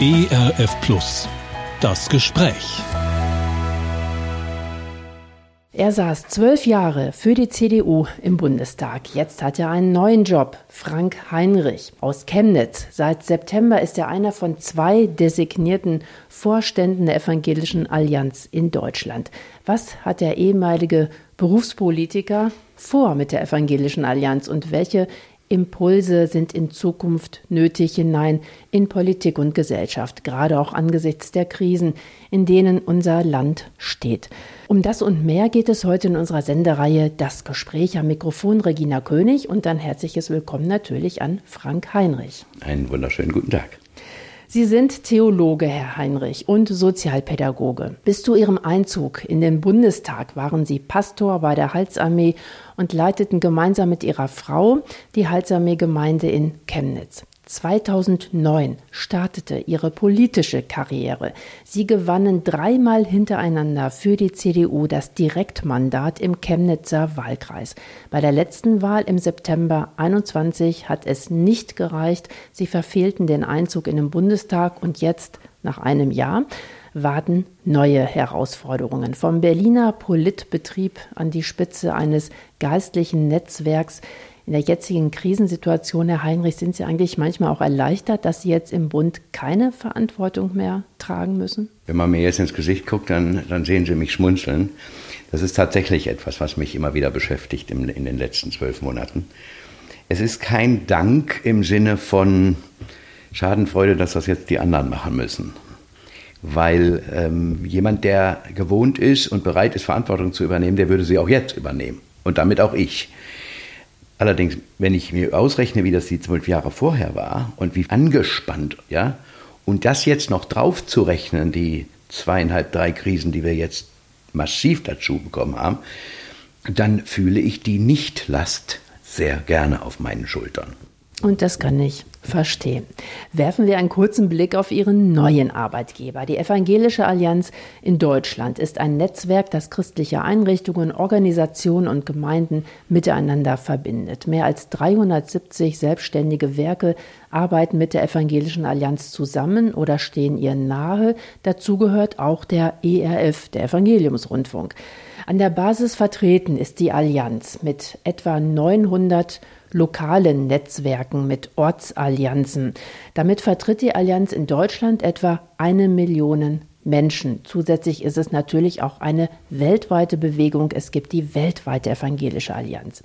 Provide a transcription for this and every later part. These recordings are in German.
ERF Plus. Das Gespräch. Er saß zwölf Jahre für die CDU im Bundestag. Jetzt hat er einen neuen Job. Frank Heinrich aus Chemnitz. Seit September ist er einer von zwei designierten Vorständen der Evangelischen Allianz in Deutschland. Was hat der ehemalige Berufspolitiker vor mit der Evangelischen Allianz und welche Impulse sind in Zukunft nötig hinein in Politik und Gesellschaft, gerade auch angesichts der Krisen, in denen unser Land steht. Um das und mehr geht es heute in unserer Sendereihe Das Gespräch am Mikrofon Regina König und dann herzliches Willkommen natürlich an Frank Heinrich. Einen wunderschönen guten Tag. Sie sind Theologe, Herr Heinrich, und Sozialpädagoge. Bis zu Ihrem Einzug in den Bundestag waren Sie Pastor bei der Halsarmee und leiteten gemeinsam mit Ihrer Frau die Halsarmee-Gemeinde in Chemnitz. 2009 startete ihre politische Karriere. Sie gewannen dreimal hintereinander für die CDU das Direktmandat im Chemnitzer Wahlkreis. Bei der letzten Wahl im September 21 hat es nicht gereicht. Sie verfehlten den Einzug in den Bundestag und jetzt, nach einem Jahr, warten neue Herausforderungen. Vom Berliner Politbetrieb an die Spitze eines geistlichen Netzwerks in der jetzigen Krisensituation, Herr Heinrich, sind Sie eigentlich manchmal auch erleichtert, dass Sie jetzt im Bund keine Verantwortung mehr tragen müssen? Wenn man mir jetzt ins Gesicht guckt, dann, dann sehen Sie mich schmunzeln. Das ist tatsächlich etwas, was mich immer wieder beschäftigt in, in den letzten zwölf Monaten. Es ist kein Dank im Sinne von Schadenfreude, dass das jetzt die anderen machen müssen. Weil ähm, jemand, der gewohnt ist und bereit ist, Verantwortung zu übernehmen, der würde sie auch jetzt übernehmen. Und damit auch ich. Allerdings, wenn ich mir ausrechne, wie das die zwölf Jahre vorher war und wie angespannt, ja, und das jetzt noch drauf zu rechnen, die zweieinhalb, drei Krisen, die wir jetzt massiv dazu bekommen haben, dann fühle ich die Nichtlast sehr gerne auf meinen Schultern. Und das kann ich verstehen. Werfen wir einen kurzen Blick auf Ihren neuen Arbeitgeber. Die Evangelische Allianz in Deutschland ist ein Netzwerk, das christliche Einrichtungen, Organisationen und Gemeinden miteinander verbindet. Mehr als 370 selbstständige Werke arbeiten mit der Evangelischen Allianz zusammen oder stehen ihr nahe. Dazu gehört auch der ERF, der Evangeliumsrundfunk. An der Basis vertreten ist die Allianz mit etwa 900 lokalen Netzwerken mit Ortsallianzen. Damit vertritt die Allianz in Deutschland etwa eine Million Menschen. Zusätzlich ist es natürlich auch eine weltweite Bewegung. Es gibt die weltweite evangelische Allianz.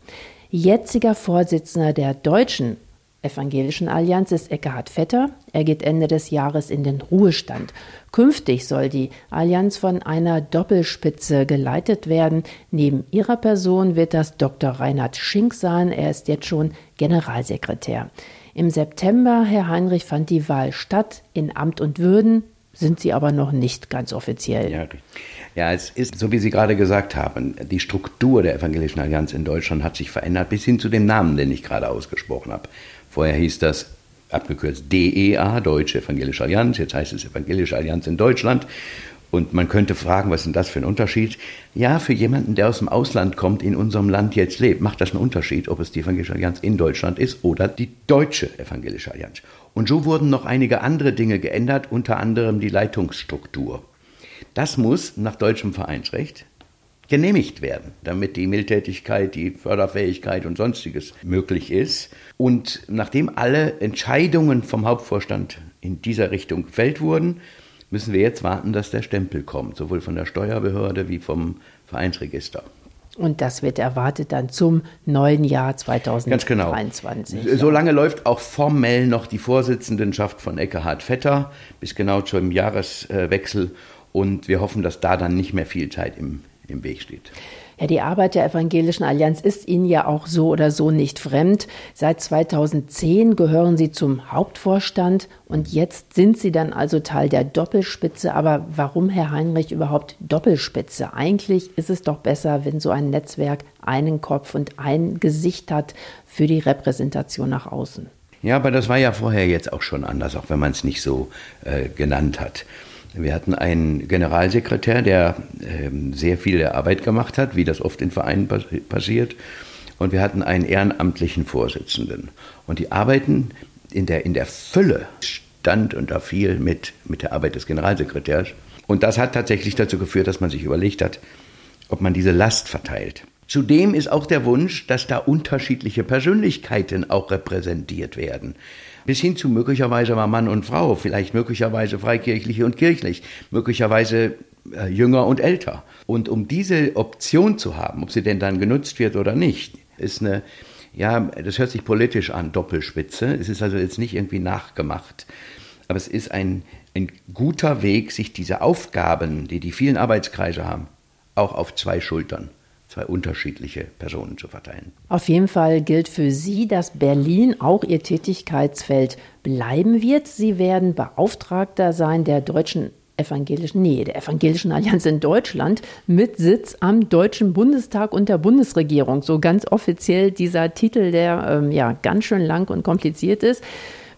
Jetziger Vorsitzender der deutschen Evangelischen Allianz ist Eckhard Vetter. Er geht Ende des Jahres in den Ruhestand. Künftig soll die Allianz von einer Doppelspitze geleitet werden. Neben ihrer Person wird das Dr. Reinhard Schink sein. Er ist jetzt schon Generalsekretär. Im September, Herr Heinrich, fand die Wahl statt. In Amt und Würden sind sie aber noch nicht ganz offiziell. Ja, ja, es ist, so wie Sie gerade gesagt haben, die Struktur der Evangelischen Allianz in Deutschland hat sich verändert, bis hin zu dem Namen, den ich gerade ausgesprochen habe. Vorher hieß das abgekürzt DEA, Deutsche Evangelische Allianz, jetzt heißt es Evangelische Allianz in Deutschland. Und man könnte fragen, was ist denn das für ein Unterschied? Ja, für jemanden, der aus dem Ausland kommt, in unserem Land jetzt lebt, macht das einen Unterschied, ob es die Evangelische Allianz in Deutschland ist oder die Deutsche Evangelische Allianz. Und so wurden noch einige andere Dinge geändert, unter anderem die Leitungsstruktur. Das muss nach deutschem Vereinsrecht genehmigt werden, damit die Mildtätigkeit, die Förderfähigkeit und sonstiges möglich ist. Und nachdem alle Entscheidungen vom Hauptvorstand in dieser Richtung gefällt wurden, müssen wir jetzt warten, dass der Stempel kommt, sowohl von der Steuerbehörde wie vom Vereinsregister. Und das wird erwartet dann zum neuen Jahr 2023. Ganz genau. Solange läuft auch formell noch die Vorsitzendenschaft von Eckehard Vetter bis genau zum Jahreswechsel. Und wir hoffen, dass da dann nicht mehr viel Zeit im im Weg steht. Ja, die Arbeit der Evangelischen Allianz ist Ihnen ja auch so oder so nicht fremd. Seit 2010 gehören Sie zum Hauptvorstand und jetzt sind Sie dann also Teil der Doppelspitze. Aber warum, Herr Heinrich, überhaupt Doppelspitze? Eigentlich ist es doch besser, wenn so ein Netzwerk einen Kopf und ein Gesicht hat für die Repräsentation nach außen. Ja, aber das war ja vorher jetzt auch schon anders, auch wenn man es nicht so äh, genannt hat. Wir hatten einen Generalsekretär, der ähm, sehr viel Arbeit gemacht hat, wie das oft in Vereinen passiert. Und wir hatten einen ehrenamtlichen Vorsitzenden. Und die arbeiten in der, in der Fülle stand und da viel mit, mit der Arbeit des Generalsekretärs. Und das hat tatsächlich dazu geführt, dass man sich überlegt hat, ob man diese Last verteilt. Zudem ist auch der Wunsch, dass da unterschiedliche Persönlichkeiten auch repräsentiert werden. Bis hin zu möglicherweise mal Mann und Frau, vielleicht möglicherweise freikirchlich und kirchlich, möglicherweise äh, jünger und älter. Und um diese Option zu haben, ob sie denn dann genutzt wird oder nicht, ist eine, ja, das hört sich politisch an, Doppelspitze. Es ist also jetzt nicht irgendwie nachgemacht. Aber es ist ein, ein guter Weg, sich diese Aufgaben, die die vielen Arbeitskreise haben, auch auf zwei Schultern zwei unterschiedliche Personen zu verteilen. Auf jeden Fall gilt für Sie, dass Berlin auch Ihr Tätigkeitsfeld bleiben wird. Sie werden Beauftragter sein der deutschen evangelischen, nee, der evangelischen Allianz in Deutschland mit Sitz am Deutschen Bundestag und der Bundesregierung. So ganz offiziell dieser Titel, der ähm, ja ganz schön lang und kompliziert ist.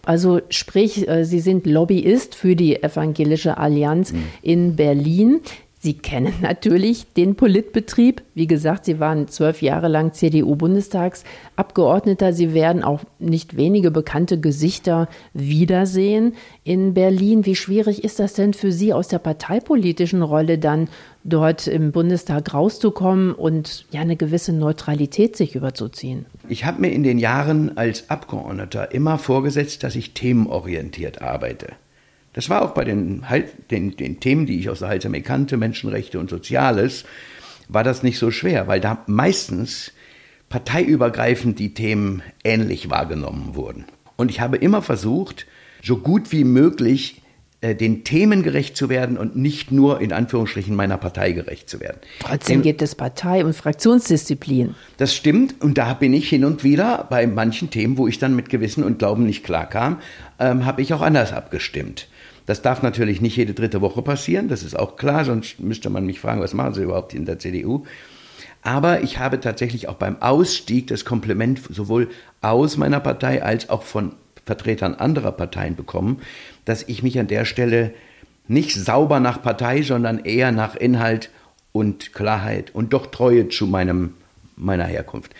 Also sprich, äh, Sie sind Lobbyist für die Evangelische Allianz mhm. in Berlin. Sie kennen natürlich den Politbetrieb. Wie gesagt, Sie waren zwölf Jahre lang CDU-Bundestagsabgeordneter. Sie werden auch nicht wenige bekannte Gesichter wiedersehen in Berlin. Wie schwierig ist das denn für Sie aus der parteipolitischen Rolle dann dort im Bundestag rauszukommen und ja eine gewisse Neutralität sich überzuziehen? Ich habe mir in den Jahren als Abgeordneter immer vorgesetzt, dass ich themenorientiert arbeite. Das war auch bei den, den, den Themen, die ich aus der Heilsarmee kannte, Menschenrechte und Soziales, war das nicht so schwer, weil da meistens parteiübergreifend die Themen ähnlich wahrgenommen wurden. Und ich habe immer versucht, so gut wie möglich äh, den Themen gerecht zu werden und nicht nur in Anführungsstrichen meiner Partei gerecht zu werden. Trotzdem gibt es Partei- und Fraktionsdisziplin. Das stimmt und da bin ich hin und wieder bei manchen Themen, wo ich dann mit Gewissen und Glauben nicht klarkam, ähm, habe ich auch anders abgestimmt. Das darf natürlich nicht jede dritte Woche passieren, das ist auch klar, sonst müsste man mich fragen, was machen Sie überhaupt in der CDU? Aber ich habe tatsächlich auch beim Ausstieg das Kompliment sowohl aus meiner Partei als auch von Vertretern anderer Parteien bekommen, dass ich mich an der Stelle nicht sauber nach Partei, sondern eher nach Inhalt und Klarheit und doch Treue zu meinem, meiner Herkunft.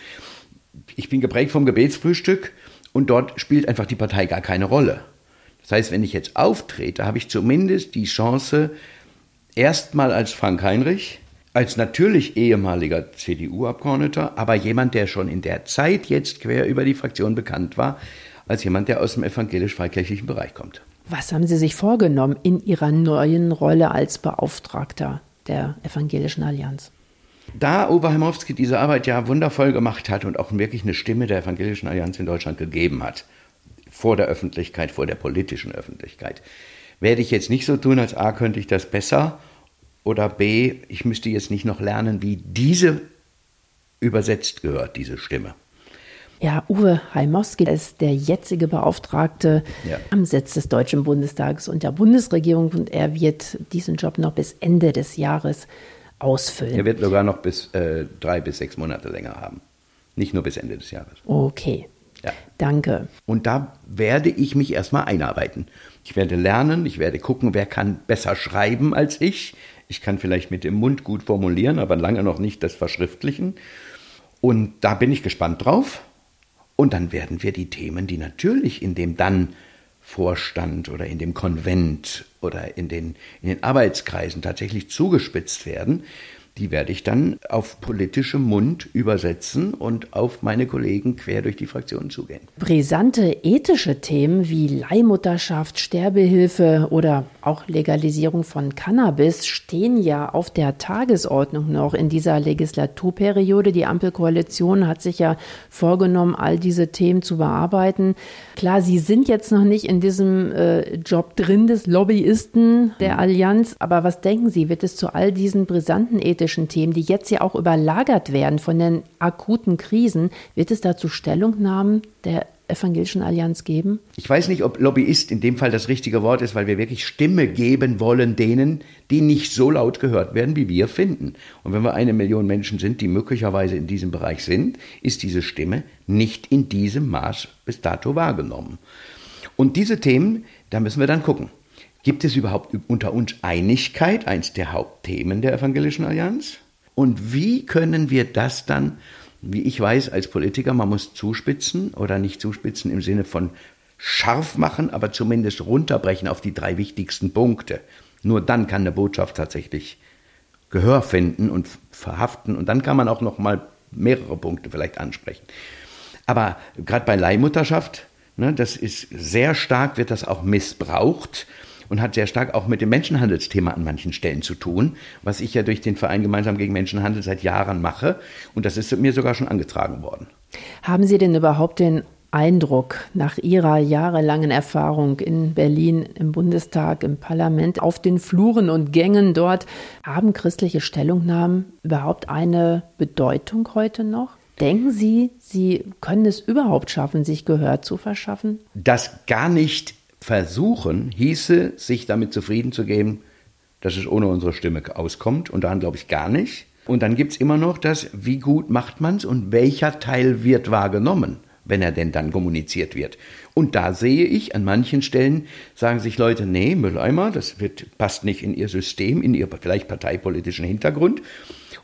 Ich bin geprägt vom Gebetsfrühstück und dort spielt einfach die Partei gar keine Rolle. Das heißt, wenn ich jetzt auftrete, habe ich zumindest die Chance, erstmal als Frank Heinrich, als natürlich ehemaliger CDU-Abgeordneter, aber jemand, der schon in der Zeit jetzt quer über die Fraktion bekannt war, als jemand, der aus dem evangelisch-freikirchlichen Bereich kommt. Was haben Sie sich vorgenommen in Ihrer neuen Rolle als Beauftragter der Evangelischen Allianz? Da Uwe Heimowski diese Arbeit ja wundervoll gemacht hat und auch wirklich eine Stimme der Evangelischen Allianz in Deutschland gegeben hat, vor der Öffentlichkeit, vor der politischen Öffentlichkeit. Werde ich jetzt nicht so tun, als A könnte ich das besser oder B, ich müsste jetzt nicht noch lernen, wie diese übersetzt gehört, diese Stimme. Ja, Uwe Heimowski ist der jetzige Beauftragte ja. am Sitz des Deutschen Bundestages und der Bundesregierung und er wird diesen Job noch bis Ende des Jahres ausfüllen. Er wird sogar noch bis äh, drei bis sechs Monate länger haben. Nicht nur bis Ende des Jahres. Okay. Ja. Danke. Und da werde ich mich erstmal einarbeiten. Ich werde lernen, ich werde gucken, wer kann besser schreiben als ich. Ich kann vielleicht mit dem Mund gut formulieren, aber lange noch nicht das verschriftlichen. Und da bin ich gespannt drauf. Und dann werden wir die Themen, die natürlich in dem dann Vorstand oder in dem Konvent oder in den, in den Arbeitskreisen tatsächlich zugespitzt werden, die werde ich dann auf politischem Mund übersetzen und auf meine Kollegen quer durch die Fraktionen zugehen. Brisante ethische Themen wie Leihmutterschaft, Sterbehilfe oder auch Legalisierung von Cannabis stehen ja auf der Tagesordnung noch in dieser Legislaturperiode. Die Ampelkoalition hat sich ja vorgenommen, all diese Themen zu bearbeiten. Klar, Sie sind jetzt noch nicht in diesem äh, Job drin des Lobbyisten der Allianz, aber was denken Sie, wird es zu all diesen brisanten ethischen politischen Themen, die jetzt ja auch überlagert werden von den akuten Krisen, wird es dazu Stellungnahmen der Evangelischen Allianz geben? Ich weiß nicht, ob Lobbyist in dem Fall das richtige Wort ist, weil wir wirklich Stimme geben wollen denen, die nicht so laut gehört werden, wie wir finden. Und wenn wir eine Million Menschen sind, die möglicherweise in diesem Bereich sind, ist diese Stimme nicht in diesem Maß bis dato wahrgenommen. Und diese Themen, da müssen wir dann gucken. Gibt es überhaupt unter uns Einigkeit, eins der Hauptthemen der Evangelischen Allianz? Und wie können wir das dann, wie ich weiß als Politiker, man muss zuspitzen oder nicht zuspitzen im Sinne von scharf machen, aber zumindest runterbrechen auf die drei wichtigsten Punkte. Nur dann kann eine Botschaft tatsächlich Gehör finden und verhaften und dann kann man auch noch mal mehrere Punkte vielleicht ansprechen. Aber gerade bei Leihmutterschaft, ne, das ist sehr stark, wird das auch missbraucht und hat sehr stark auch mit dem Menschenhandelsthema an manchen Stellen zu tun, was ich ja durch den Verein Gemeinsam gegen Menschenhandel seit Jahren mache. Und das ist mir sogar schon angetragen worden. Haben Sie denn überhaupt den Eindruck nach Ihrer jahrelangen Erfahrung in Berlin im Bundestag, im Parlament, auf den Fluren und Gängen dort, haben christliche Stellungnahmen überhaupt eine Bedeutung heute noch? Denken Sie, Sie können es überhaupt schaffen, sich Gehör zu verschaffen? Das gar nicht versuchen hieße, sich damit zufrieden zu geben, dass es ohne unsere Stimme auskommt. Und daran glaube ich gar nicht. Und dann gibt es immer noch das, wie gut macht man es und welcher Teil wird wahrgenommen, wenn er denn dann kommuniziert wird. Und da sehe ich, an manchen Stellen sagen sich Leute, nee, Mülleimer, das wird, passt nicht in ihr System, in ihr vielleicht parteipolitischen Hintergrund.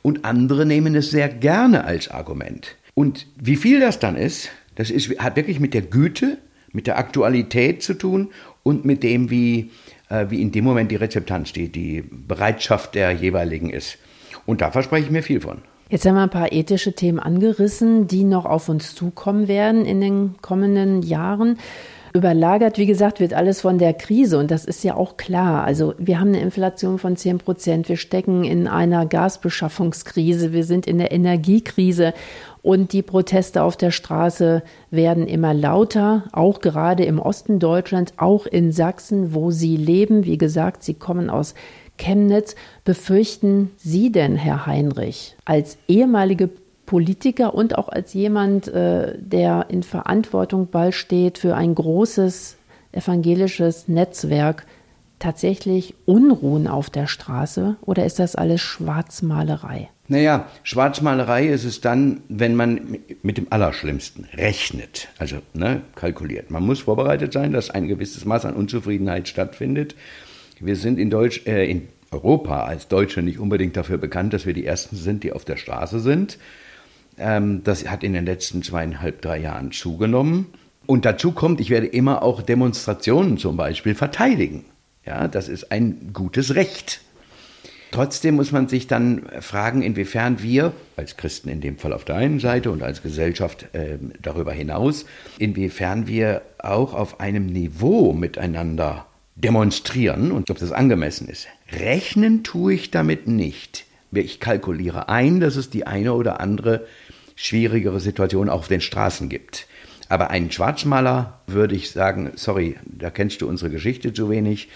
Und andere nehmen es sehr gerne als Argument. Und wie viel das dann ist, das ist, hat wirklich mit der Güte mit der Aktualität zu tun und mit dem, wie, äh, wie in dem Moment die Rezeptanz, die, die Bereitschaft der jeweiligen ist. Und da verspreche ich mir viel von. Jetzt haben wir ein paar ethische Themen angerissen, die noch auf uns zukommen werden in den kommenden Jahren. Überlagert, wie gesagt, wird alles von der Krise und das ist ja auch klar. Also wir haben eine Inflation von 10 Prozent, wir stecken in einer Gasbeschaffungskrise, wir sind in der Energiekrise und die Proteste auf der Straße werden immer lauter, auch gerade im Osten Deutschlands, auch in Sachsen, wo Sie leben. Wie gesagt, Sie kommen aus Chemnitz. Befürchten Sie denn, Herr Heinrich, als ehemalige Politiker und auch als jemand, äh, der in Verantwortung bald steht für ein großes evangelisches Netzwerk, tatsächlich Unruhen auf der Straße oder ist das alles Schwarzmalerei? Naja, Schwarzmalerei ist es dann, wenn man mit dem Allerschlimmsten rechnet, also ne, kalkuliert. Man muss vorbereitet sein, dass ein gewisses Maß an Unzufriedenheit stattfindet. Wir sind in, Deutsch, äh, in Europa als Deutsche nicht unbedingt dafür bekannt, dass wir die Ersten sind, die auf der Straße sind. Ähm, das hat in den letzten zweieinhalb, drei Jahren zugenommen. Und dazu kommt, ich werde immer auch Demonstrationen zum Beispiel verteidigen. Ja, das ist ein gutes Recht. Trotzdem muss man sich dann fragen, inwiefern wir, als Christen in dem Fall auf der einen Seite und als Gesellschaft äh, darüber hinaus, inwiefern wir auch auf einem Niveau miteinander demonstrieren und ob das angemessen ist. Rechnen tue ich damit nicht. Ich kalkuliere ein, dass es die eine oder andere schwierigere Situation auch auf den Straßen gibt. Aber einen Schwarzmaler würde ich sagen, sorry, da kennst du unsere Geschichte zu wenig.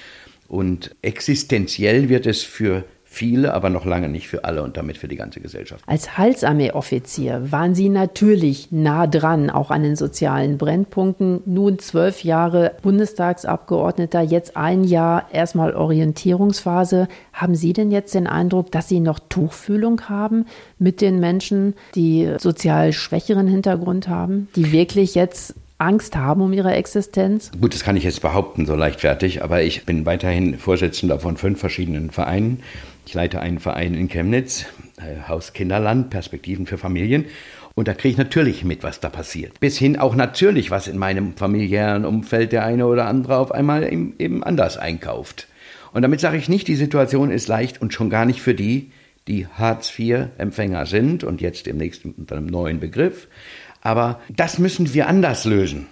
Und existenziell wird es für viele, aber noch lange nicht für alle und damit für die ganze Gesellschaft. Als Halsarmee-Offizier waren Sie natürlich nah dran, auch an den sozialen Brennpunkten. Nun zwölf Jahre Bundestagsabgeordneter, jetzt ein Jahr erstmal Orientierungsphase. Haben Sie denn jetzt den Eindruck, dass Sie noch Tuchfühlung haben mit den Menschen, die sozial schwächeren Hintergrund haben, die wirklich jetzt Angst haben um ihre Existenz? Gut, das kann ich jetzt behaupten, so leichtfertig, aber ich bin weiterhin Vorsitzender von fünf verschiedenen Vereinen ich leite einen Verein in Chemnitz, äh, Haus Kinderland, Perspektiven für Familien. Und da kriege ich natürlich mit, was da passiert. Bis hin auch natürlich, was in meinem familiären Umfeld der eine oder andere auf einmal eben anders einkauft. Und damit sage ich nicht, die Situation ist leicht und schon gar nicht für die, die Hartz-IV-Empfänger sind und jetzt demnächst unter einem neuen Begriff. Aber das müssen wir anders lösen.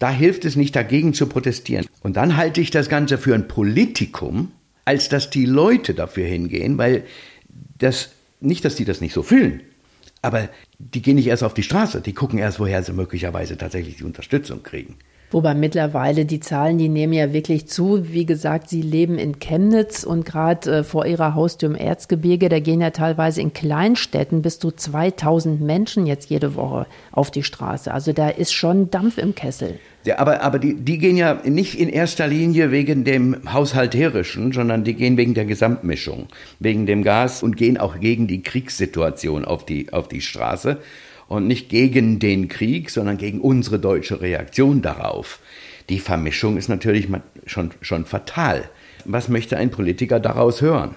Da hilft es nicht dagegen zu protestieren. Und dann halte ich das Ganze für ein Politikum, als dass die Leute dafür hingehen, weil das, nicht, dass die das nicht so fühlen, aber die gehen nicht erst auf die Straße, die gucken erst, woher sie möglicherweise tatsächlich die Unterstützung kriegen. Wobei mittlerweile die Zahlen, die nehmen ja wirklich zu. Wie gesagt, Sie leben in Chemnitz und gerade äh, vor Ihrer Haustür im Erzgebirge, da gehen ja teilweise in Kleinstädten bis zu 2000 Menschen jetzt jede Woche auf die Straße. Also da ist schon Dampf im Kessel. Ja, aber aber die, die gehen ja nicht in erster Linie wegen dem Haushalterischen, sondern die gehen wegen der Gesamtmischung, wegen dem Gas und gehen auch gegen die Kriegssituation auf die, auf die Straße und nicht gegen den Krieg, sondern gegen unsere deutsche Reaktion darauf. Die Vermischung ist natürlich schon, schon fatal. Was möchte ein Politiker daraus hören?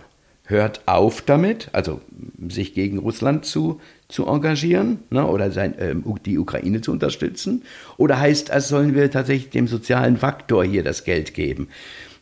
hört auf damit, also sich gegen Russland zu, zu engagieren ne, oder sein, äh, die Ukraine zu unterstützen? Oder heißt das, sollen wir tatsächlich dem sozialen Faktor hier das Geld geben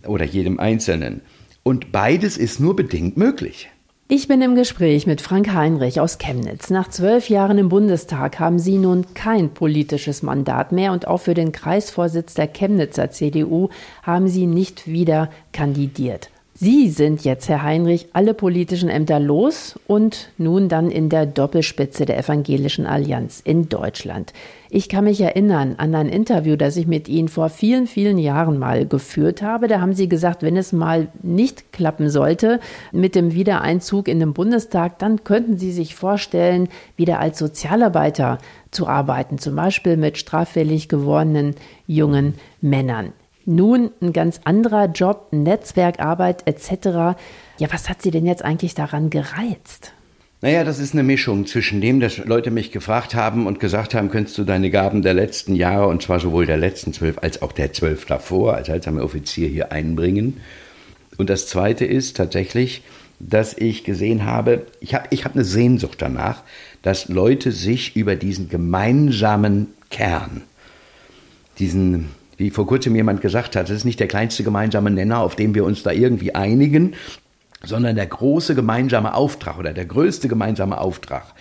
oder jedem Einzelnen? Und beides ist nur bedingt möglich. Ich bin im Gespräch mit Frank Heinrich aus Chemnitz. Nach zwölf Jahren im Bundestag haben Sie nun kein politisches Mandat mehr und auch für den Kreisvorsitz der Chemnitzer CDU haben Sie nicht wieder kandidiert. Sie sind jetzt, Herr Heinrich, alle politischen Ämter los und nun dann in der Doppelspitze der Evangelischen Allianz in Deutschland. Ich kann mich erinnern an ein Interview, das ich mit Ihnen vor vielen, vielen Jahren mal geführt habe. Da haben Sie gesagt, wenn es mal nicht klappen sollte mit dem Wiedereinzug in den Bundestag, dann könnten Sie sich vorstellen, wieder als Sozialarbeiter zu arbeiten, zum Beispiel mit straffällig gewordenen jungen Männern. Nun ein ganz anderer Job, Netzwerkarbeit etc. Ja, was hat Sie denn jetzt eigentlich daran gereizt? Naja, das ist eine Mischung zwischen dem, dass Leute mich gefragt haben und gesagt haben, könntest du deine Gaben der letzten Jahre, und zwar sowohl der letzten zwölf als auch der zwölf davor, als heilsamer Offizier hier einbringen. Und das Zweite ist tatsächlich, dass ich gesehen habe, ich habe ich hab eine Sehnsucht danach, dass Leute sich über diesen gemeinsamen Kern, diesen wie vor kurzem jemand gesagt hat, es ist nicht der kleinste gemeinsame Nenner, auf dem wir uns da irgendwie einigen, sondern der große gemeinsame Auftrag oder der größte gemeinsame Auftrag.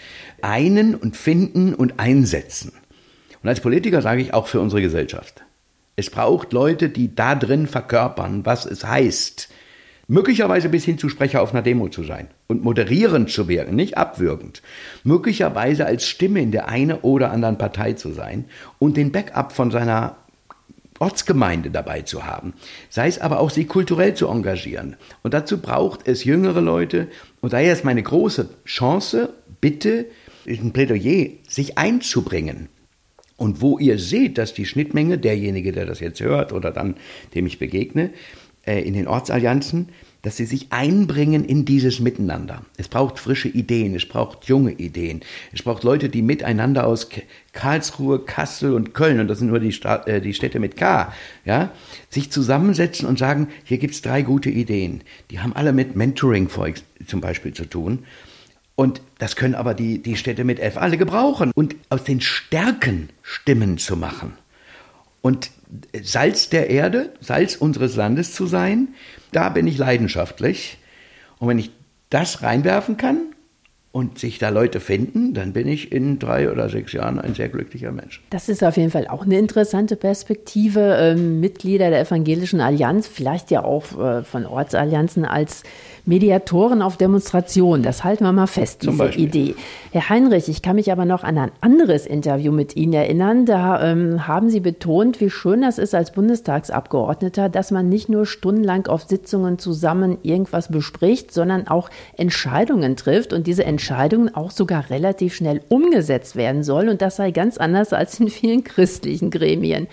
Einen und finden und einsetzen. Und als Politiker sage ich auch für unsere Gesellschaft. Es braucht Leute, die da drin verkörpern, was es heißt, möglicherweise bis hin zu Sprecher auf einer Demo zu sein und moderierend zu wirken, nicht abwürgend, möglicherweise als Stimme in der einen oder anderen Partei zu sein und den Backup von seiner Ortsgemeinde dabei zu haben, sei es aber auch, sich kulturell zu engagieren. Und dazu braucht es jüngere Leute. Und daher ist meine große Chance, bitte, ein Plädoyer, sich einzubringen. Und wo ihr seht, dass die Schnittmenge, derjenige, der das jetzt hört oder dann, dem ich begegne, äh, in den Ortsallianzen, dass sie sich einbringen in dieses Miteinander. Es braucht frische Ideen, es braucht junge Ideen, es braucht Leute, die miteinander aus Karlsruhe, Kassel und Köln, und das sind nur die, Stadt, äh, die Städte mit K, ja, sich zusammensetzen und sagen, hier gibt es drei gute Ideen. Die haben alle mit Mentoring zum Beispiel zu tun. Und das können aber die, die Städte mit F alle gebrauchen. Und aus den Stärken Stimmen zu machen. Und Salz der Erde, Salz unseres Landes zu sein, da bin ich leidenschaftlich. Und wenn ich das reinwerfen kann und sich da Leute finden, dann bin ich in drei oder sechs Jahren ein sehr glücklicher Mensch. Das ist auf jeden Fall auch eine interessante Perspektive. Ähm, Mitglieder der Evangelischen Allianz, vielleicht ja auch äh, von Ortsallianzen als Mediatoren auf Demonstrationen. Das halten wir mal fest, diese Idee. Herr Heinrich, ich kann mich aber noch an ein anderes Interview mit Ihnen erinnern. Da ähm, haben Sie betont, wie schön das ist als Bundestagsabgeordneter, dass man nicht nur stundenlang auf Sitzungen zusammen irgendwas bespricht, sondern auch Entscheidungen trifft und diese Entscheidungen auch sogar relativ schnell umgesetzt werden soll. Und das sei ganz anders als in vielen christlichen Gremien.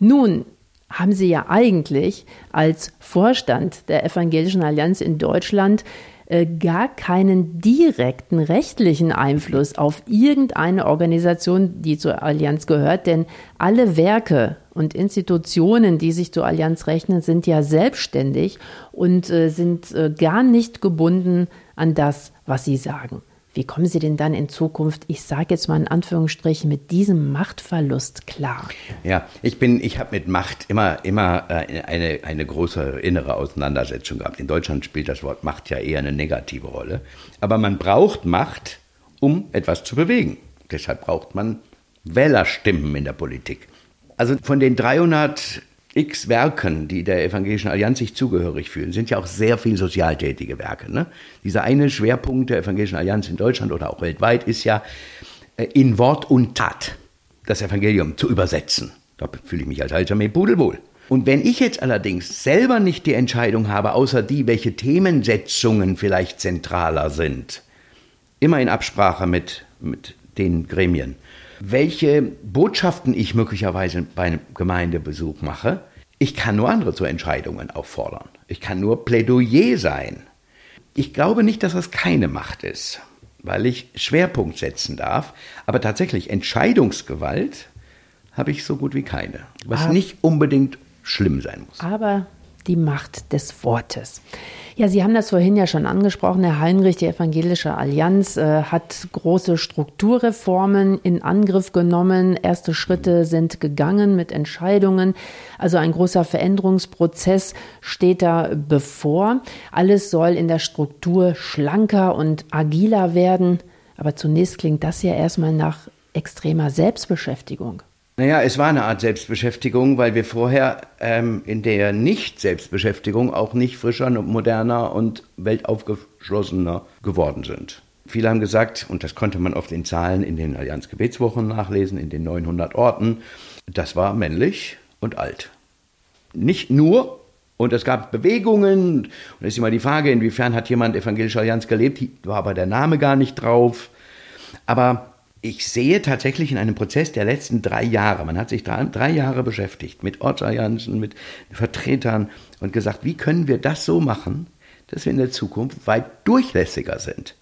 Nun, haben Sie ja eigentlich als Vorstand der Evangelischen Allianz in Deutschland äh, gar keinen direkten rechtlichen Einfluss auf irgendeine Organisation, die zur Allianz gehört, denn alle Werke und Institutionen, die sich zur Allianz rechnen, sind ja selbstständig und äh, sind äh, gar nicht gebunden an das, was sie sagen. Wie kommen Sie denn dann in Zukunft, ich sage jetzt mal in Anführungsstrichen, mit diesem Machtverlust klar? Ja, ich bin, ich habe mit Macht immer, immer äh, eine, eine große innere Auseinandersetzung gehabt. In Deutschland spielt das Wort Macht ja eher eine negative Rolle. Aber man braucht Macht, um etwas zu bewegen. Deshalb braucht man Wählerstimmen in der Politik. Also von den 300 x Werken, die der Evangelischen Allianz sich zugehörig fühlen, sind ja auch sehr viel sozialtätige Werke. Ne? Dieser eine Schwerpunkt der Evangelischen Allianz in Deutschland oder auch weltweit ist ja äh, in Wort und Tat das Evangelium zu übersetzen. Da fühle ich mich als alter pudelwohl. Und wenn ich jetzt allerdings selber nicht die Entscheidung habe, außer die, welche Themensetzungen vielleicht zentraler sind, immer in Absprache mit, mit den Gremien, welche Botschaften ich möglicherweise bei einem Gemeindebesuch mache. Ich kann nur andere zu Entscheidungen auffordern. Ich kann nur Plädoyer sein. Ich glaube nicht, dass das keine Macht ist, weil ich Schwerpunkt setzen darf. Aber tatsächlich Entscheidungsgewalt habe ich so gut wie keine, was aber, nicht unbedingt schlimm sein muss. Aber die Macht des Wortes. Ja, Sie haben das vorhin ja schon angesprochen. Herr Heinrich, die Evangelische Allianz äh, hat große Strukturreformen in Angriff genommen. Erste Schritte sind gegangen mit Entscheidungen. Also ein großer Veränderungsprozess steht da bevor. Alles soll in der Struktur schlanker und agiler werden. Aber zunächst klingt das ja erstmal nach extremer Selbstbeschäftigung. Naja, es war eine Art Selbstbeschäftigung, weil wir vorher ähm, in der Nicht-Selbstbeschäftigung auch nicht frischer, moderner und weltaufgeschlossener geworden sind. Viele haben gesagt, und das konnte man oft in Zahlen in den Allianz-Gebetswochen nachlesen, in den 900 Orten, das war männlich und alt. Nicht nur, und es gab Bewegungen, und da ist immer die Frage, inwiefern hat jemand evangelische Allianz gelebt, war aber der Name gar nicht drauf. Aber ich sehe tatsächlich in einem Prozess der letzten drei Jahre, man hat sich drei, drei, Jahre beschäftigt mit Ortsallianzen, mit Vertretern und gesagt, wie können wir das so machen, dass wir in der Zukunft weit durchlässiger sind.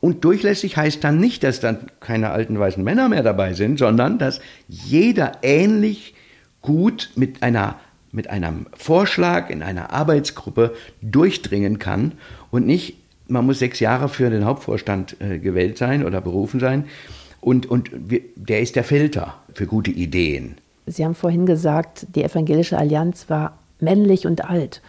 Und durchlässig heißt dann nicht, dass dann keine alten weißen Männer mehr dabei sind, sondern dass jeder ähnlich gut mit einer mit einem Vorschlag in einer Arbeitsgruppe durchdringen kann und nicht, man muss sechs Jahre für den Hauptvorstand äh, gewählt sein oder berufen sein, und, und der ist der Filter für gute Ideen. Sie haben vorhin gesagt, die Evangelische Allianz war männlich und alt.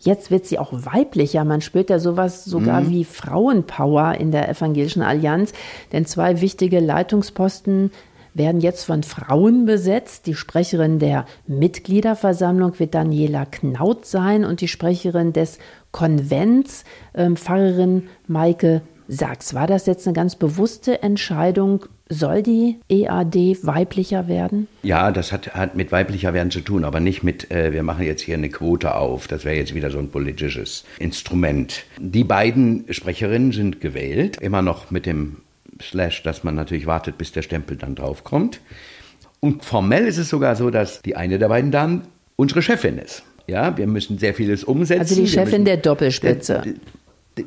Jetzt wird sie auch weiblicher. Man spürt ja sowas sogar mhm. wie Frauenpower in der Evangelischen Allianz. Denn zwei wichtige Leitungsposten werden jetzt von Frauen besetzt. Die Sprecherin der Mitgliederversammlung wird Daniela Knaut sein und die Sprecherin des Konvents, äh, Pfarrerin Maike Sachs. War das jetzt eine ganz bewusste Entscheidung, soll die EAD weiblicher werden? Ja, das hat, hat mit weiblicher werden zu tun, aber nicht mit, äh, wir machen jetzt hier eine Quote auf. Das wäre jetzt wieder so ein politisches Instrument. Die beiden Sprecherinnen sind gewählt, immer noch mit dem Slash, dass man natürlich wartet, bis der Stempel dann draufkommt. Und formell ist es sogar so, dass die eine der beiden Damen unsere Chefin ist. Ja, wir müssen sehr vieles umsetzen. Also die Chefin der Doppelspitze.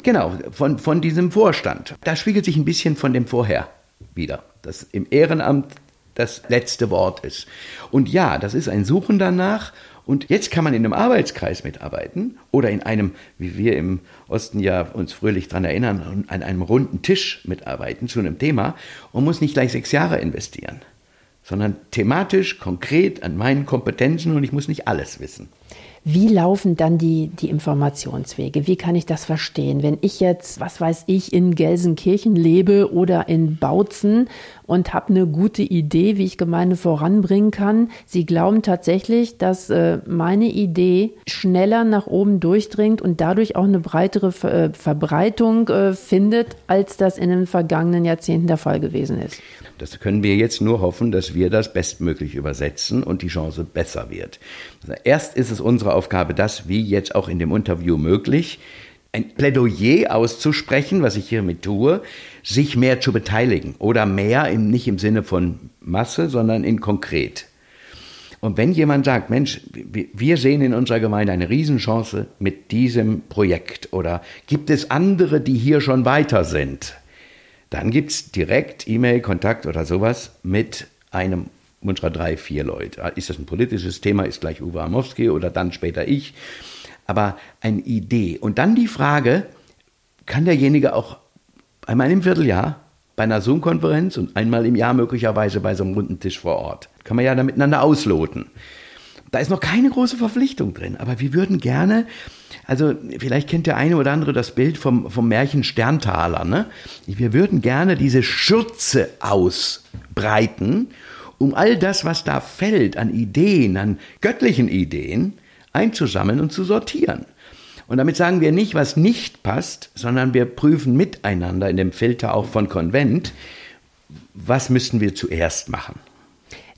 Genau, von, von diesem Vorstand. Da spiegelt sich ein bisschen von dem vorher wieder dass im Ehrenamt das letzte Wort ist. Und ja, das ist ein Suchen danach. Und jetzt kann man in einem Arbeitskreis mitarbeiten oder in einem, wie wir im Osten ja uns fröhlich daran erinnern, an einem runden Tisch mitarbeiten zu einem Thema und muss nicht gleich sechs Jahre investieren, sondern thematisch, konkret an meinen Kompetenzen und ich muss nicht alles wissen. Wie laufen dann die, die Informationswege? Wie kann ich das verstehen? Wenn ich jetzt, was weiß ich, in Gelsenkirchen lebe oder in Bautzen und habe eine gute Idee, wie ich Gemeinde voranbringen kann. Sie glauben tatsächlich, dass äh, meine Idee schneller nach oben durchdringt und dadurch auch eine breitere Ver äh, Verbreitung äh, findet, als das in den vergangenen Jahrzehnten der Fall gewesen ist. Das können wir jetzt nur hoffen, dass wir das bestmöglich übersetzen und die Chance besser wird. Also erst ist es unsere Aufgabe, das wie jetzt auch in dem Interview möglich, ein Plädoyer auszusprechen, was ich hiermit tue, sich mehr zu beteiligen oder mehr im, nicht im Sinne von Masse, sondern in konkret. Und wenn jemand sagt, Mensch, wir sehen in unserer Gemeinde eine Riesenchance mit diesem Projekt oder gibt es andere, die hier schon weiter sind, dann gibt es direkt E-Mail, Kontakt oder sowas mit einem unserer drei, vier Leute. Ist das ein politisches Thema, ist gleich Uwe Amowski oder dann später ich aber eine Idee. Und dann die Frage, kann derjenige auch einmal im Vierteljahr bei einer Zoom-Konferenz und einmal im Jahr möglicherweise bei so einem runden Tisch vor Ort. Kann man ja dann miteinander ausloten. Da ist noch keine große Verpflichtung drin, aber wir würden gerne, also vielleicht kennt der eine oder andere das Bild vom, vom Märchen Sterntaler, ne? Wir würden gerne diese Schürze ausbreiten, um all das, was da fällt an Ideen, an göttlichen Ideen, einzusammeln und zu sortieren. Und damit sagen wir nicht, was nicht passt, sondern wir prüfen miteinander in dem Filter auch von Konvent, was müssten wir zuerst machen.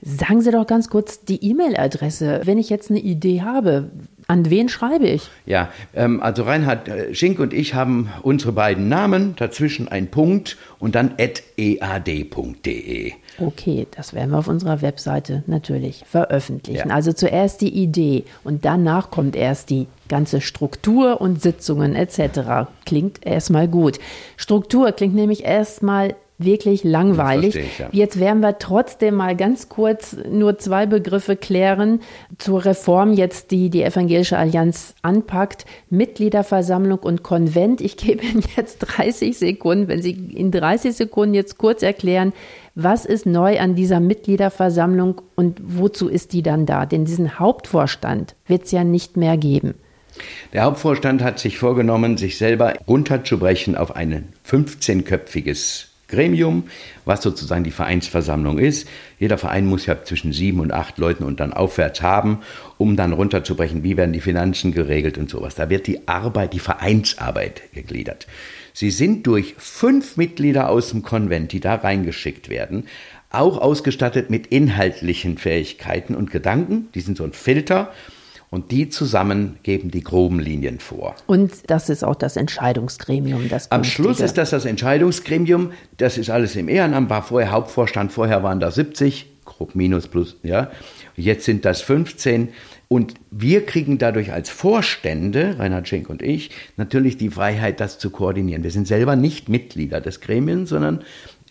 Sagen Sie doch ganz kurz die E-Mail-Adresse. Wenn ich jetzt eine Idee habe, an wen schreibe ich? Ja, ähm, also Reinhard äh, Schink und ich haben unsere beiden Namen, dazwischen ein Punkt und dann ead.de. Okay, das werden wir auf unserer Webseite natürlich veröffentlichen. Ja. Also zuerst die Idee und danach kommt erst die ganze Struktur und Sitzungen etc. Klingt erstmal gut. Struktur klingt nämlich erstmal wirklich langweilig. Ich, ja. Jetzt werden wir trotzdem mal ganz kurz nur zwei Begriffe klären zur Reform jetzt, die die Evangelische Allianz anpackt. Mitgliederversammlung und Konvent. Ich gebe Ihnen jetzt 30 Sekunden, wenn Sie in 30 Sekunden jetzt kurz erklären, was ist neu an dieser Mitgliederversammlung und wozu ist die dann da? Denn diesen Hauptvorstand wird es ja nicht mehr geben. Der Hauptvorstand hat sich vorgenommen, sich selber runterzubrechen auf ein 15-köpfiges Gremium, was sozusagen die Vereinsversammlung ist. Jeder Verein muss ja zwischen sieben und acht Leuten und dann aufwärts haben, um dann runterzubrechen, wie werden die Finanzen geregelt und sowas. Da wird die Arbeit, die Vereinsarbeit gegliedert. Sie sind durch fünf Mitglieder aus dem Konvent, die da reingeschickt werden, auch ausgestattet mit inhaltlichen Fähigkeiten und Gedanken. Die sind so ein Filter und die zusammen geben die groben Linien vor. Und das ist auch das Entscheidungsgremium. Das Am Schluss ist das das Entscheidungsgremium. Das ist alles im Ehrenamt. War vorher Hauptvorstand, vorher waren da 70, grob minus plus, ja. Jetzt sind das 15. Und wir kriegen dadurch als Vorstände, Reinhard Schenk und ich, natürlich die Freiheit, das zu koordinieren. Wir sind selber nicht Mitglieder des Gremiums, sondern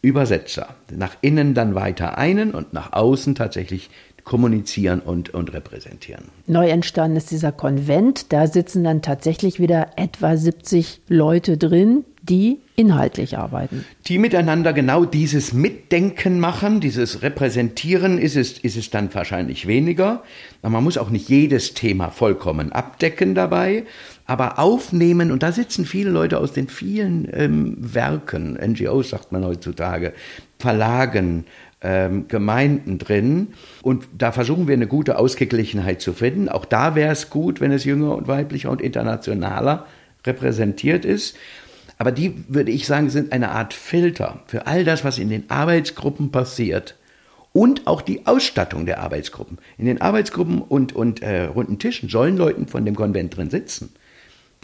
Übersetzer. Nach innen dann weiter einen und nach außen tatsächlich kommunizieren und, und repräsentieren. Neu entstanden ist dieser Konvent. Da sitzen dann tatsächlich wieder etwa 70 Leute drin, die inhaltlich arbeiten. Die miteinander genau dieses Mitdenken machen, dieses Repräsentieren ist es, ist es dann wahrscheinlich weniger. Man muss auch nicht jedes Thema vollkommen abdecken dabei, aber aufnehmen, und da sitzen viele Leute aus den vielen ähm, Werken, NGOs sagt man heutzutage, Verlagen, ähm, Gemeinden drin. Und da versuchen wir eine gute Ausgeglichenheit zu finden. Auch da wäre es gut, wenn es jünger und weiblicher und internationaler repräsentiert ist. Aber die, würde ich sagen, sind eine Art Filter für all das, was in den Arbeitsgruppen passiert. Und auch die Ausstattung der Arbeitsgruppen. In den Arbeitsgruppen und, und äh, runden Tischen sollen Leute von dem Konvent drin sitzen.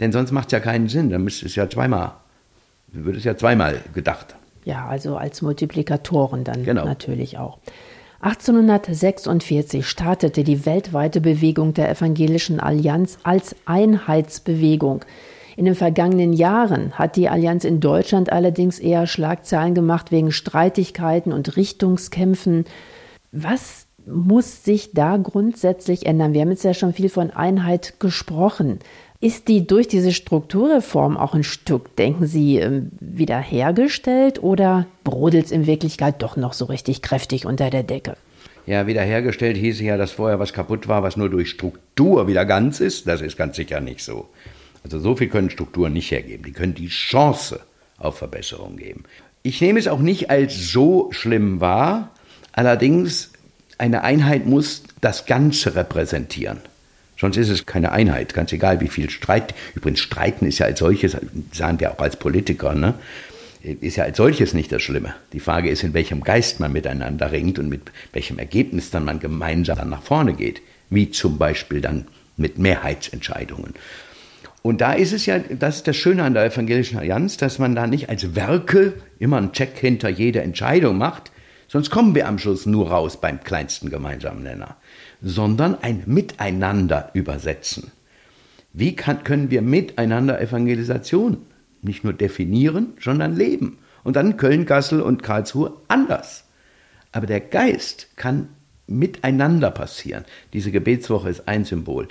Denn sonst macht es ja keinen Sinn. Dann müsste es ja zweimal, würde es ja zweimal gedacht ja, also als Multiplikatoren dann genau. natürlich auch. 1846 startete die weltweite Bewegung der Evangelischen Allianz als Einheitsbewegung. In den vergangenen Jahren hat die Allianz in Deutschland allerdings eher Schlagzeilen gemacht wegen Streitigkeiten und Richtungskämpfen. Was muss sich da grundsätzlich ändern? Wir haben jetzt ja schon viel von Einheit gesprochen. Ist die durch diese Strukturreform auch ein Stück, denken Sie, ähm, wiederhergestellt oder brodelt es in Wirklichkeit doch noch so richtig kräftig unter der Decke? Ja, wiederhergestellt hieße ja, dass vorher was kaputt war, was nur durch Struktur wieder ganz ist. Das ist ganz sicher nicht so. Also so viel können Strukturen nicht hergeben. Die können die Chance auf Verbesserung geben. Ich nehme es auch nicht als so schlimm wahr. Allerdings, eine Einheit muss das Ganze repräsentieren. Sonst ist es keine Einheit, ganz egal wie viel Streit. Übrigens, Streiten ist ja als solches, sagen wir auch als Politiker, ne? ist ja als solches nicht das Schlimme. Die Frage ist, in welchem Geist man miteinander ringt und mit welchem Ergebnis dann man gemeinsam dann nach vorne geht. Wie zum Beispiel dann mit Mehrheitsentscheidungen. Und da ist es ja, das ist das Schöne an der Evangelischen Allianz, dass man da nicht als Werke immer einen Check hinter jede Entscheidung macht, sonst kommen wir am Schluss nur raus beim kleinsten gemeinsamen Nenner sondern ein Miteinander übersetzen. Wie kann, können wir miteinander Evangelisation nicht nur definieren, sondern leben? Und dann Köln, Kassel und Karlsruhe anders. Aber der Geist kann miteinander passieren. Diese Gebetswoche ist ein Symbol.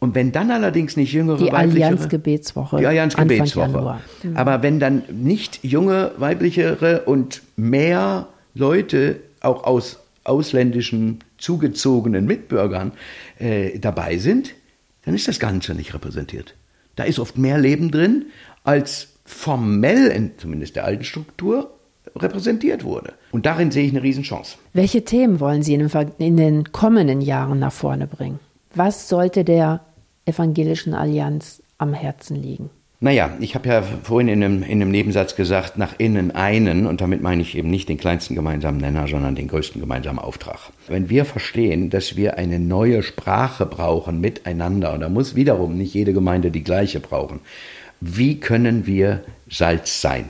Und wenn dann allerdings nicht jüngere die Allianz-Gebetswoche. Die Allianz-Gebetswoche. Mhm. Aber wenn dann nicht junge, weiblichere und mehr Leute auch aus ausländischen zugezogenen Mitbürgern äh, dabei sind, dann ist das Ganze nicht repräsentiert. Da ist oft mehr Leben drin, als formell, in zumindest der alten Struktur, repräsentiert wurde. Und darin sehe ich eine Riesenchance. Welche Themen wollen Sie in, in den kommenden Jahren nach vorne bringen? Was sollte der Evangelischen Allianz am Herzen liegen? Naja, ich habe ja vorhin in einem, in einem Nebensatz gesagt, nach innen einen, und damit meine ich eben nicht den kleinsten gemeinsamen Nenner, sondern den größten gemeinsamen Auftrag. Wenn wir verstehen, dass wir eine neue Sprache brauchen miteinander, und da muss wiederum nicht jede Gemeinde die gleiche brauchen, wie können wir Salz sein?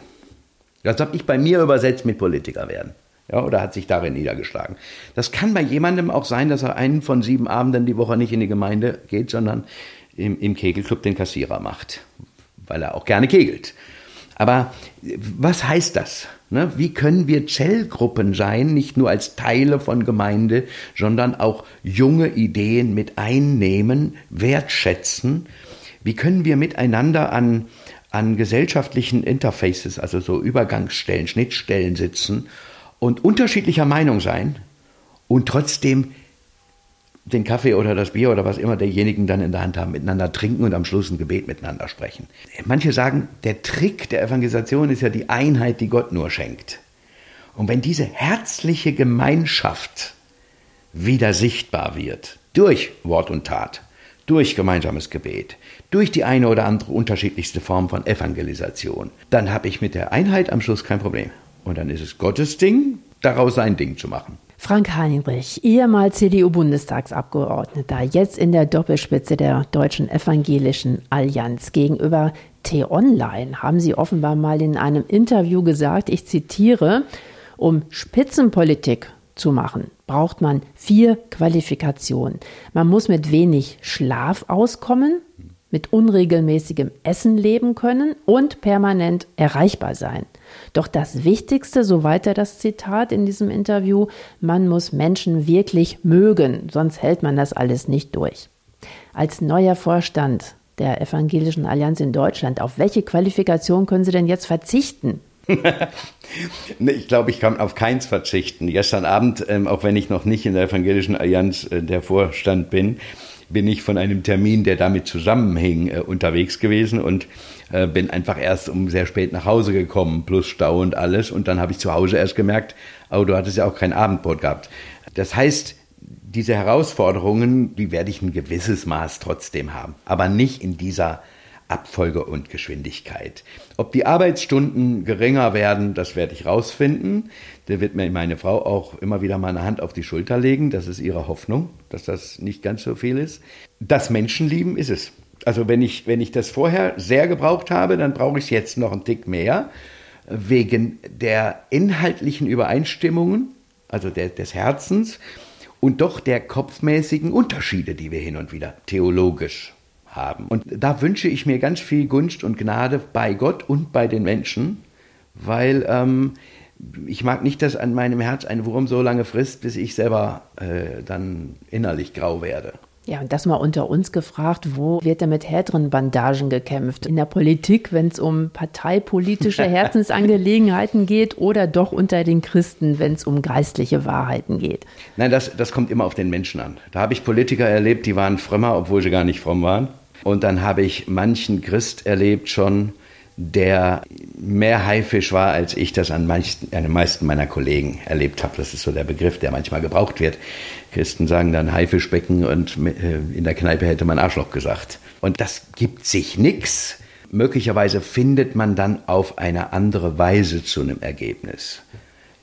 Das habe ich bei mir übersetzt mit Politiker werden. Ja, oder hat sich darin niedergeschlagen. Das kann bei jemandem auch sein, dass er einen von sieben Abenden die Woche nicht in die Gemeinde geht, sondern im, im Kegelclub den Kassierer macht weil er auch gerne kegelt. Aber was heißt das? Ne? Wie können wir Zellgruppen sein, nicht nur als Teile von Gemeinde, sondern auch junge Ideen mit einnehmen, wertschätzen? Wie können wir miteinander an, an gesellschaftlichen Interfaces, also so Übergangsstellen, Schnittstellen sitzen und unterschiedlicher Meinung sein und trotzdem den Kaffee oder das Bier oder was immer derjenigen dann in der Hand haben, miteinander trinken und am Schluss ein Gebet miteinander sprechen. Manche sagen, der Trick der Evangelisation ist ja die Einheit, die Gott nur schenkt. Und wenn diese herzliche Gemeinschaft wieder sichtbar wird, durch Wort und Tat, durch gemeinsames Gebet, durch die eine oder andere unterschiedlichste Form von Evangelisation, dann habe ich mit der Einheit am Schluss kein Problem. Und dann ist es Gottes Ding, daraus sein Ding zu machen. Frank Heinrich, ehemals CDU-Bundestagsabgeordneter, jetzt in der Doppelspitze der Deutschen Evangelischen Allianz. Gegenüber T-Online haben Sie offenbar mal in einem Interview gesagt, ich zitiere, um Spitzenpolitik zu machen, braucht man vier Qualifikationen. Man muss mit wenig Schlaf auskommen, mit unregelmäßigem Essen leben können und permanent erreichbar sein. Doch das Wichtigste, so weiter das Zitat in diesem Interview, man muss Menschen wirklich mögen, sonst hält man das alles nicht durch. Als neuer Vorstand der Evangelischen Allianz in Deutschland, auf welche Qualifikation können Sie denn jetzt verzichten? ich glaube, ich kann auf keins verzichten. Gestern Abend, ähm, auch wenn ich noch nicht in der Evangelischen Allianz äh, der Vorstand bin, bin ich von einem Termin, der damit zusammenhing, äh, unterwegs gewesen und äh, bin einfach erst um sehr spät nach Hause gekommen, plus Stau und alles. Und dann habe ich zu Hause erst gemerkt, oh, du hattest ja auch kein Abendbrot gehabt. Das heißt, diese Herausforderungen, die werde ich ein gewisses Maß trotzdem haben, aber nicht in dieser Abfolge und Geschwindigkeit. Ob die Arbeitsstunden geringer werden, das werde ich rausfinden. Da wird mir meine Frau auch immer wieder mal eine Hand auf die Schulter legen. Das ist ihre Hoffnung, dass das nicht ganz so viel ist. Das Menschenlieben ist es. Also wenn ich, wenn ich das vorher sehr gebraucht habe, dann brauche ich es jetzt noch einen Tick mehr, wegen der inhaltlichen Übereinstimmungen, also der, des Herzens und doch der kopfmäßigen Unterschiede, die wir hin und wieder theologisch haben. Und da wünsche ich mir ganz viel Gunst und Gnade bei Gott und bei den Menschen, weil ähm, ich mag nicht, dass an meinem Herz ein Wurm so lange frisst, bis ich selber äh, dann innerlich grau werde. Ja, und das mal unter uns gefragt, wo wird denn mit härteren Bandagen gekämpft? In der Politik, wenn es um parteipolitische Herzensangelegenheiten geht oder doch unter den Christen, wenn es um geistliche Wahrheiten geht? Nein, das, das kommt immer auf den Menschen an. Da habe ich Politiker erlebt, die waren frömmer, obwohl sie gar nicht fromm waren. Und dann habe ich manchen Christ erlebt schon, der mehr Haifisch war, als ich das an, meisten, an den meisten meiner Kollegen erlebt habe. Das ist so der Begriff, der manchmal gebraucht wird. Christen sagen dann Haifischbecken und äh, in der Kneipe hätte man Arschloch gesagt. Und das gibt sich nichts. Möglicherweise findet man dann auf eine andere Weise zu einem Ergebnis.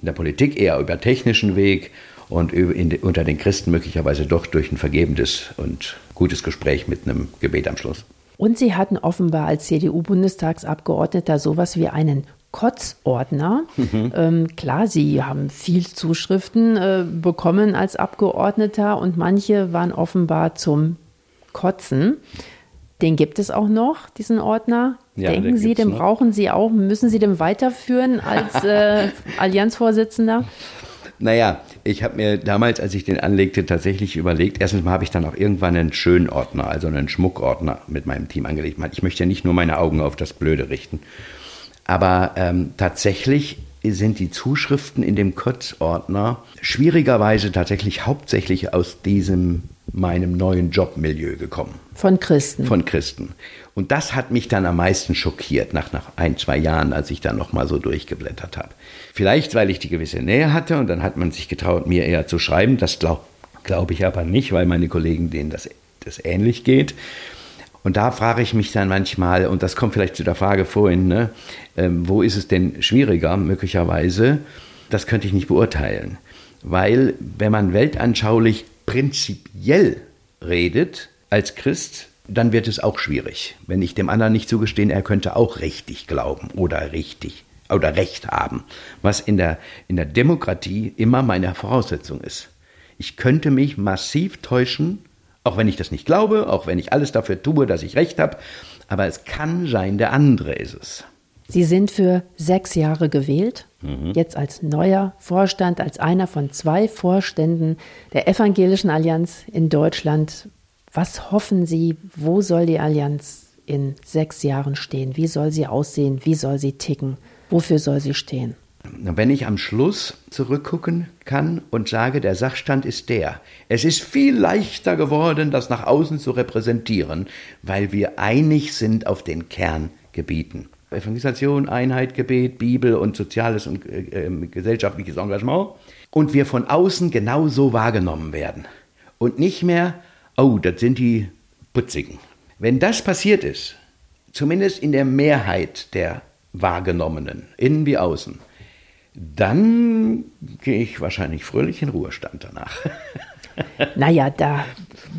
In der Politik eher über technischen Weg und unter den Christen möglicherweise doch durch ein vergebendes und gutes Gespräch mit einem Gebet am Schluss. Und Sie hatten offenbar als CDU-Bundestagsabgeordneter sowas wie einen Kotzordner. Mhm. Ähm, klar, Sie haben viel Zuschriften äh, bekommen als Abgeordneter und manche waren offenbar zum Kotzen. Den gibt es auch noch, diesen Ordner. Ja, Denken Sie, den noch. brauchen Sie auch? Müssen Sie den weiterführen als äh, Allianzvorsitzender? Naja, ich habe mir damals, als ich den anlegte, tatsächlich überlegt, erstens mal habe ich dann auch irgendwann einen Schönordner, also einen Schmuckordner mit meinem Team angelegt. Ich möchte ja nicht nur meine Augen auf das Blöde richten. Aber ähm, tatsächlich sind die Zuschriften in dem Kurzordner schwierigerweise tatsächlich hauptsächlich aus diesem meinem neuen Jobmilieu gekommen. Von Christen. Von Christen. Und das hat mich dann am meisten schockiert nach, nach ein, zwei Jahren, als ich dann nochmal so durchgeblättert habe. Vielleicht, weil ich die gewisse Nähe hatte und dann hat man sich getraut, mir eher zu schreiben. Das glaube glaub ich aber nicht, weil meine Kollegen, denen das, das ähnlich geht. Und da frage ich mich dann manchmal, und das kommt vielleicht zu der Frage vorhin, ne, ähm, wo ist es denn schwieriger, möglicherweise? Das könnte ich nicht beurteilen. Weil, wenn man weltanschaulich prinzipiell redet als Christ, dann wird es auch schwierig. Wenn ich dem anderen nicht zugestehen, er könnte auch richtig glauben oder richtig oder Recht haben, was in der, in der Demokratie immer meine Voraussetzung ist. Ich könnte mich massiv täuschen auch wenn ich das nicht glaube, auch wenn ich alles dafür tue, dass ich recht habe. Aber es kann sein, der andere ist es. Sie sind für sechs Jahre gewählt, mhm. jetzt als neuer Vorstand, als einer von zwei Vorständen der Evangelischen Allianz in Deutschland. Was hoffen Sie, wo soll die Allianz in sechs Jahren stehen? Wie soll sie aussehen? Wie soll sie ticken? Wofür soll sie stehen? Wenn ich am Schluss zurückgucken kann und sage, der Sachstand ist der, es ist viel leichter geworden, das nach außen zu repräsentieren, weil wir einig sind auf den Kerngebieten. Evangelisation, Einheit, Gebet, Bibel und soziales und äh, äh, gesellschaftliches Engagement. Und wir von außen genauso wahrgenommen werden. Und nicht mehr, oh, das sind die Putzigen. Wenn das passiert ist, zumindest in der Mehrheit der Wahrgenommenen, innen wie außen, dann gehe ich wahrscheinlich fröhlich in Ruhestand danach. Naja, da.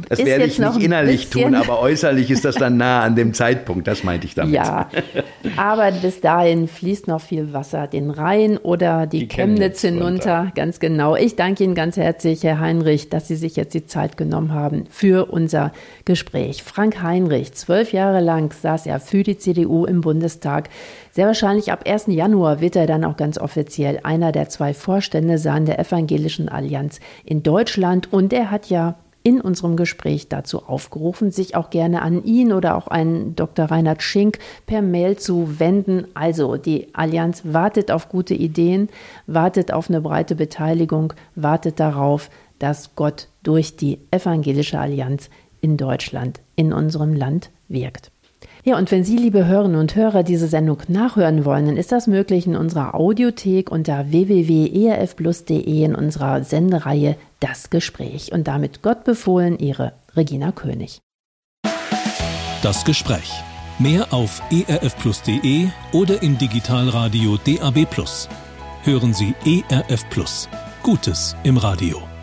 Das werde ich nicht innerlich tun, aber äußerlich ist das dann nah an dem Zeitpunkt, das meinte ich damit. Ja, aber bis dahin fließt noch viel Wasser den Rhein oder die, die Chemnitz, Chemnitz hinunter, runter. ganz genau. Ich danke Ihnen ganz herzlich, Herr Heinrich, dass Sie sich jetzt die Zeit genommen haben für unser Gespräch. Frank Heinrich, zwölf Jahre lang saß er für die CDU im Bundestag. Sehr wahrscheinlich ab 1. Januar wird er dann auch ganz offiziell einer der zwei Vorstände sein der Evangelischen Allianz in Deutschland. Und er hat ja in unserem Gespräch dazu aufgerufen, sich auch gerne an ihn oder auch an Dr. Reinhard Schink per Mail zu wenden. Also die Allianz wartet auf gute Ideen, wartet auf eine breite Beteiligung, wartet darauf, dass Gott durch die Evangelische Allianz in Deutschland, in unserem Land wirkt. Ja, und wenn Sie, liebe Hörerinnen und Hörer, diese Sendung nachhören wollen, dann ist das möglich in unserer Audiothek unter www.erfplus.de in unserer Sendereihe Das Gespräch. Und damit Gott befohlen, Ihre Regina König. Das Gespräch. Mehr auf erfplus.de oder im Digitalradio DAB+. Hören Sie ERF Plus. Gutes im Radio.